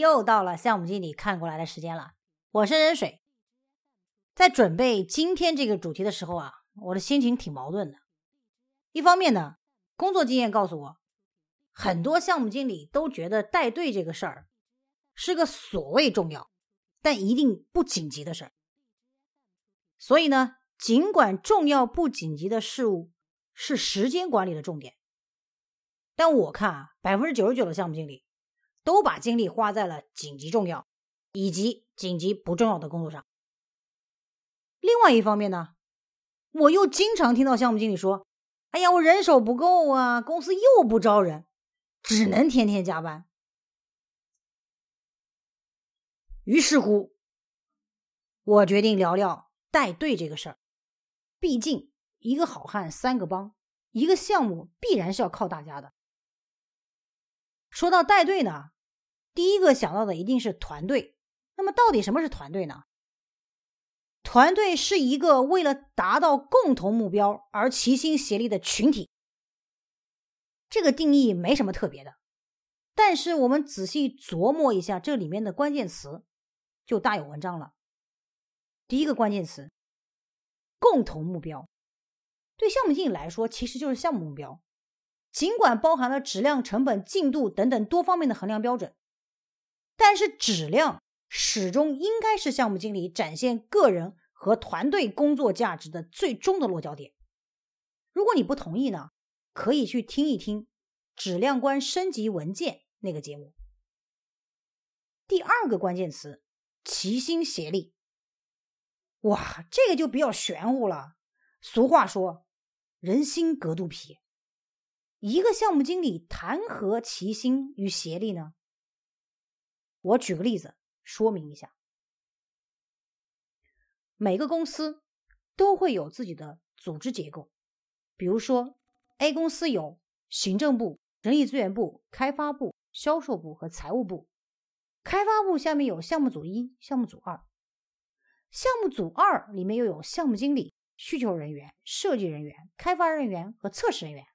又到了项目经理看过来的时间了。我是任水。在准备今天这个主题的时候啊，我的心情挺矛盾的。一方面呢，工作经验告诉我，很多项目经理都觉得带队这个事儿是个所谓重要，但一定不紧急的事儿。所以呢，尽管重要不紧急的事物是时间管理的重点，但我看啊，百分之九十九的项目经理。都把精力花在了紧急重要以及紧急不重要的工作上。另外一方面呢，我又经常听到项目经理说：“哎呀，我人手不够啊，公司又不招人，只能天天加班。”于是乎，我决定聊聊带队这个事儿。毕竟，一个好汉三个帮，一个项目必然是要靠大家的。说到带队呢，第一个想到的一定是团队。那么，到底什么是团队呢？团队是一个为了达到共同目标而齐心协力的群体。这个定义没什么特别的，但是我们仔细琢磨一下这里面的关键词，就大有文章了。第一个关键词：共同目标。对项目经理来说，其实就是项目目标。尽管包含了质量、成本、进度等等多方面的衡量标准，但是质量始终应该是项目经理展现个人和团队工作价值的最终的落脚点。如果你不同意呢，可以去听一听《质量观升级文件》那个节目。第二个关键词：齐心协力。哇，这个就比较玄乎了。俗话说：“人心隔肚皮。”一个项目经理谈何齐心与协力呢？我举个例子说明一下。每个公司都会有自己的组织结构，比如说 A 公司有行政部、人力资源部、开发部、销售部和财务部。开发部下面有项目组一、项目组二，项目组二里面又有项目经理、需求人员、设计人员、开发人员和测试人员。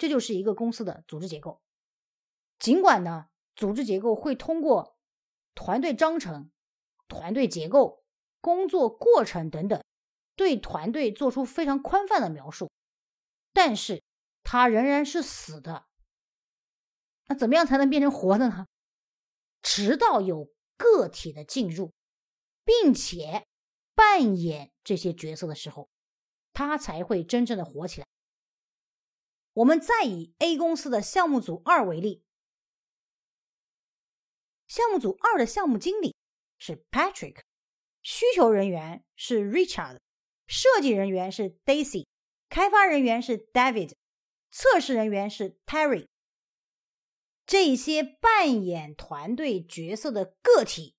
这就是一个公司的组织结构。尽管呢，组织结构会通过团队章程、团队结构、工作过程等等，对团队做出非常宽泛的描述，但是它仍然是死的。那怎么样才能变成活的呢？直到有个体的进入，并且扮演这些角色的时候，它才会真正的活起来。我们再以 A 公司的项目组二为例，项目组二的项目经理是 Patrick，需求人员是 Richard，设计人员是 Daisy，开发人员是 David，测试人员是 Terry。这些扮演团队角色的个体，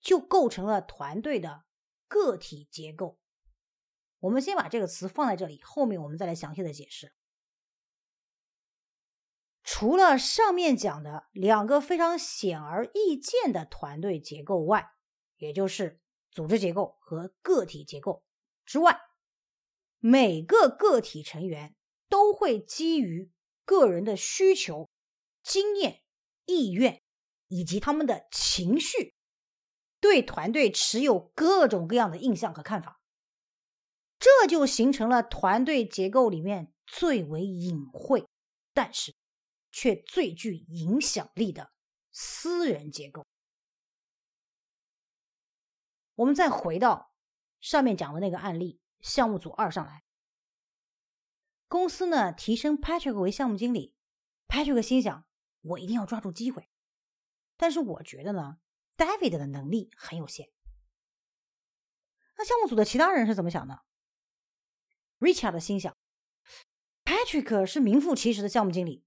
就构成了团队的个体结构。我们先把这个词放在这里，后面我们再来详细的解释。除了上面讲的两个非常显而易见的团队结构外，也就是组织结构和个体结构之外，每个个体成员都会基于个人的需求、经验、意愿以及他们的情绪，对团队持有各种各样的印象和看法，这就形成了团队结构里面最为隐晦，但是。却最具影响力的私人结构。我们再回到上面讲的那个案例，项目组二上来，公司呢提升 Patrick 为项目经理，Patrick 心想：我一定要抓住机会。但是我觉得呢，David 的能力很有限。那项目组的其他人是怎么想的？Richard 心想：Patrick 是名副其实的项目经理。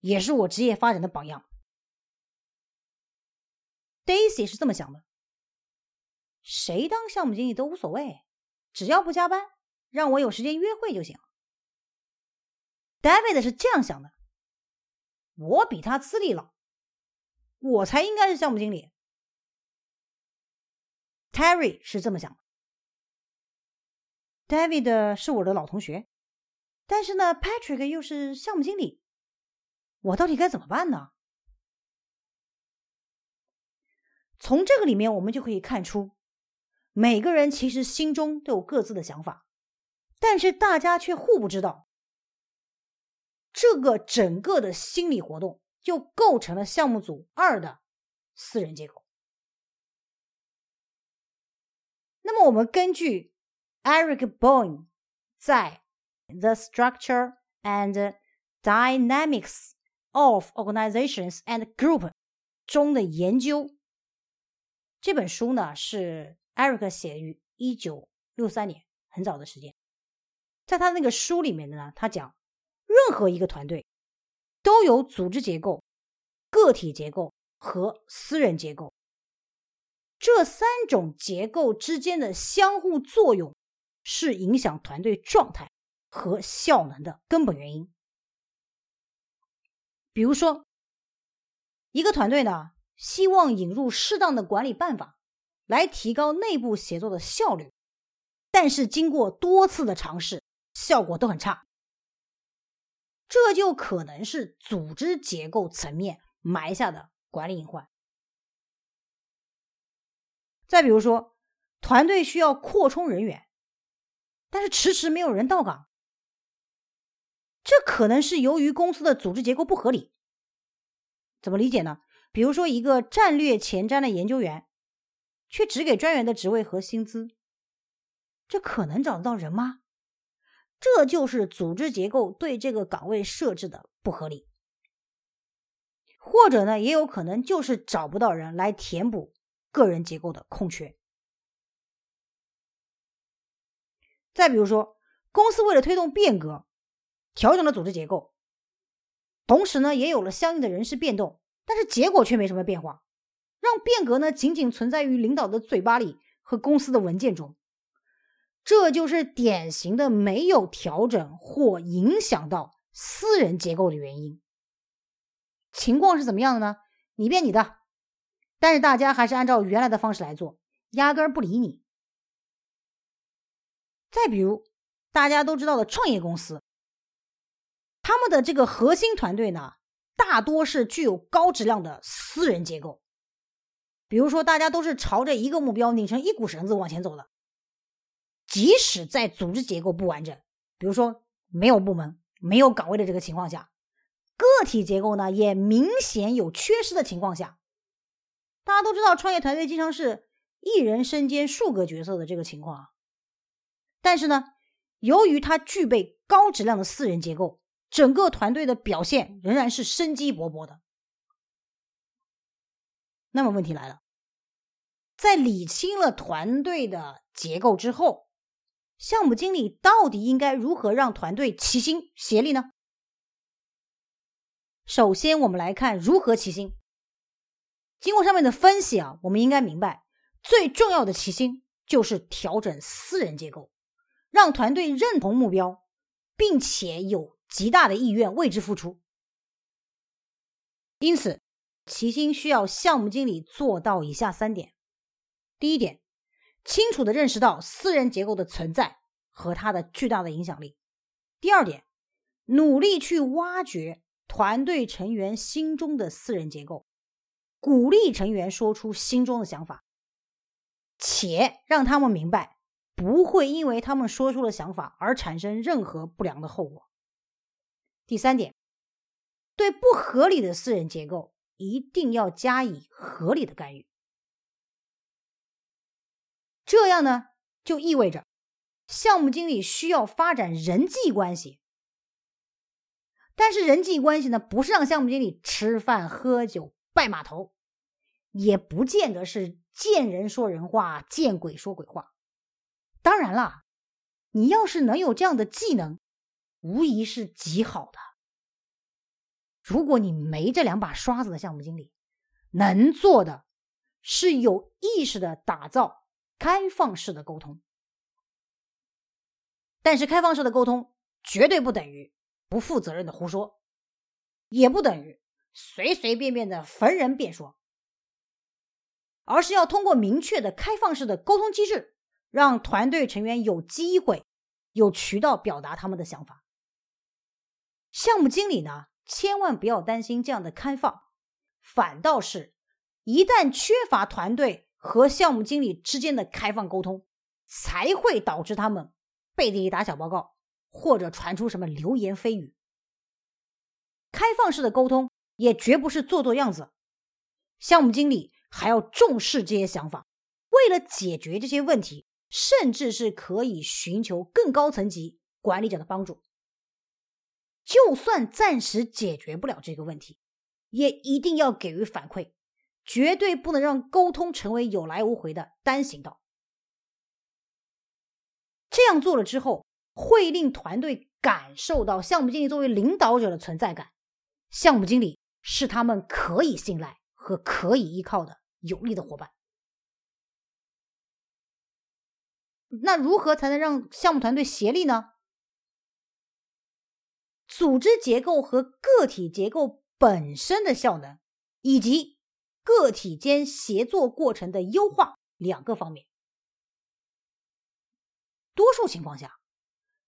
也是我职业发展的榜样。Daisy 是这么想的：谁当项目经理都无所谓，只要不加班，让我有时间约会就行。David 是这样想的：我比他资历老，我才应该是项目经理。Terry 是这么想的：David 是我的老同学，但是呢，Patrick 又是项目经理。我到底该怎么办呢？从这个里面，我们就可以看出，每个人其实心中都有各自的想法，但是大家却互不知道。这个整个的心理活动就构成了项目组二的私人结构。那么，我们根据 Eric Boehm 在《The Structure and Dynamics of Organizations and Group》中的研究。这本书呢是 Eric 写于一九六三年，很早的时间。在他那个书里面的呢，他讲，任何一个团队都有组织结构、个体结构和私人结构，这三种结构之间的相互作用是影响团队状态和效能的根本原因。比如说，一个团队呢。希望引入适当的管理办法，来提高内部协作的效率，但是经过多次的尝试，效果都很差。这就可能是组织结构层面埋下的管理隐患。再比如说，团队需要扩充人员，但是迟迟没有人到岗，这可能是由于公司的组织结构不合理。怎么理解呢？比如说，一个战略前瞻的研究员，却只给专员的职位和薪资，这可能找得到人吗？这就是组织结构对这个岗位设置的不合理，或者呢，也有可能就是找不到人来填补个人结构的空缺。再比如说，公司为了推动变革，调整了组织结构，同时呢，也有了相应的人事变动。但是结果却没什么变化，让变革呢仅仅存在于领导的嘴巴里和公司的文件中，这就是典型的没有调整或影响到私人结构的原因。情况是怎么样的呢？你变你的，但是大家还是按照原来的方式来做，压根儿不理你。再比如大家都知道的创业公司，他们的这个核心团队呢？大多是具有高质量的私人结构，比如说，大家都是朝着一个目标拧成一股绳子往前走的。即使在组织结构不完整，比如说没有部门、没有岗位的这个情况下，个体结构呢也明显有缺失的情况下，大家都知道，创业团队经常是一人身兼数个角色的这个情况啊。但是呢，由于它具备高质量的私人结构。整个团队的表现仍然是生机勃勃的。那么问题来了，在理清了团队的结构之后，项目经理到底应该如何让团队齐心协力呢？首先，我们来看如何齐心。经过上面的分析啊，我们应该明白，最重要的齐心就是调整私人结构，让团队认同目标，并且有。极大的意愿为之付出，因此，齐心需要项目经理做到以下三点：第一点，清楚的认识到私人结构的存在和它的巨大的影响力；第二点，努力去挖掘团队成员心中的私人结构，鼓励成员说出心中的想法，且让他们明白不会因为他们说出了想法而产生任何不良的后果。第三点，对不合理的私人结构一定要加以合理的干预。这样呢，就意味着项目经理需要发展人际关系。但是人际关系呢，不是让项目经理吃饭喝酒拜码头，也不见得是见人说人话，见鬼说鬼话。当然了，你要是能有这样的技能。无疑是极好的。如果你没这两把刷子的项目经理，能做的是有意识的打造开放式的沟通。但是，开放式的沟通绝对不等于不负责任的胡说，也不等于随随便便的逢人便说，而是要通过明确的开放式的沟通机制，让团队成员有机会、有渠道表达他们的想法。项目经理呢，千万不要担心这样的开放，反倒是一旦缺乏团队和项目经理之间的开放沟通，才会导致他们背地里打小报告，或者传出什么流言蜚语。开放式的沟通也绝不是做做样子，项目经理还要重视这些想法。为了解决这些问题，甚至是可以寻求更高层级管理者的帮助。就算暂时解决不了这个问题，也一定要给予反馈，绝对不能让沟通成为有来无回的单行道。这样做了之后，会令团队感受到项目经理作为领导者的存在感，项目经理是他们可以信赖和可以依靠的有力的伙伴。那如何才能让项目团队协力呢？组织结构和个体结构本身的效能，以及个体间协作过程的优化两个方面。多数情况下，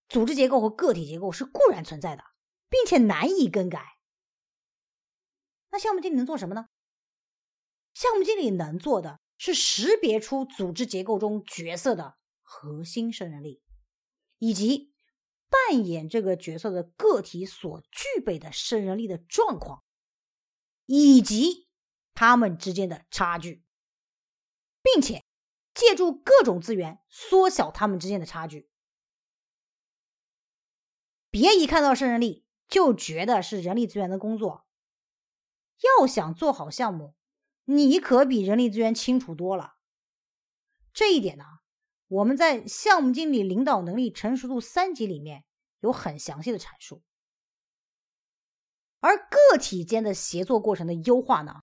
组织结构和个体结构是固然存在的，并且难以更改。那项目经理能做什么呢？项目经理能做的是识别出组织结构中角色的。核心胜任力，以及扮演这个角色的个体所具备的胜任力的状况，以及他们之间的差距，并且借助各种资源缩小他们之间的差距。别一看到胜任力就觉得是人力资源的工作。要想做好项目，你可比人力资源清楚多了。这一点呢？我们在项目经理领导能力成熟度三级里面有很详细的阐述，而个体间的协作过程的优化呢，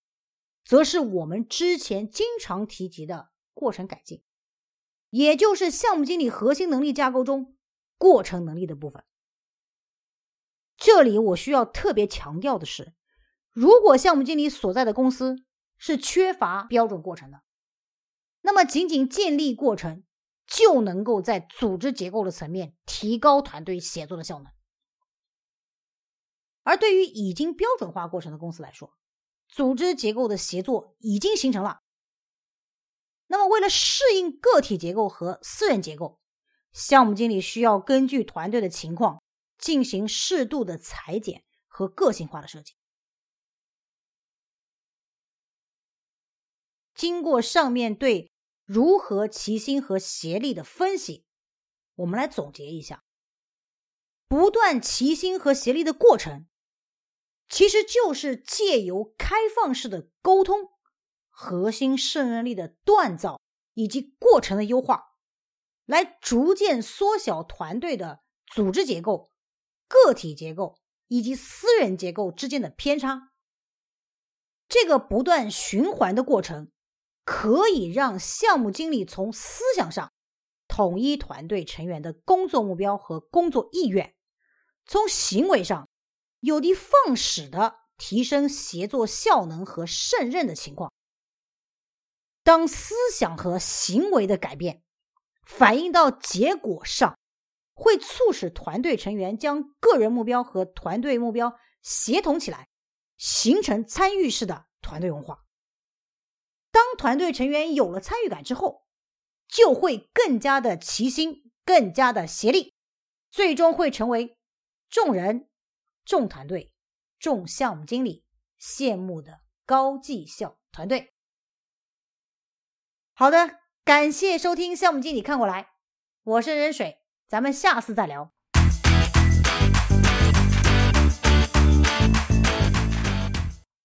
则是我们之前经常提及的过程改进，也就是项目经理核心能力架构中过程能力的部分。这里我需要特别强调的是，如果项目经理所在的公司是缺乏标准过程的，那么仅仅建立过程。就能够在组织结构的层面提高团队协作的效能，而对于已经标准化过程的公司来说，组织结构的协作已经形成了。那么，为了适应个体结构和私人结构，项目经理需要根据团队的情况进行适度的裁剪和个性化的设计。经过上面对。如何齐心和协力的分析，我们来总结一下：不断齐心和协力的过程，其实就是借由开放式的沟通、核心胜任力的锻造以及过程的优化，来逐渐缩小团队的组织结构、个体结构以及私人结构之间的偏差。这个不断循环的过程。可以让项目经理从思想上统一团队成员的工作目标和工作意愿，从行为上有的放矢的提升协作效能和胜任的情况。当思想和行为的改变反映到结果上，会促使团队成员将个人目标和团队目标协同起来，形成参与式的团队文化。当团队成员有了参与感之后，就会更加的齐心，更加的协力，最终会成为众人、众团队、众项目经理羡慕的高绩效团队。好的，感谢收听《项目经理看过来》，我是任水，咱们下次再聊。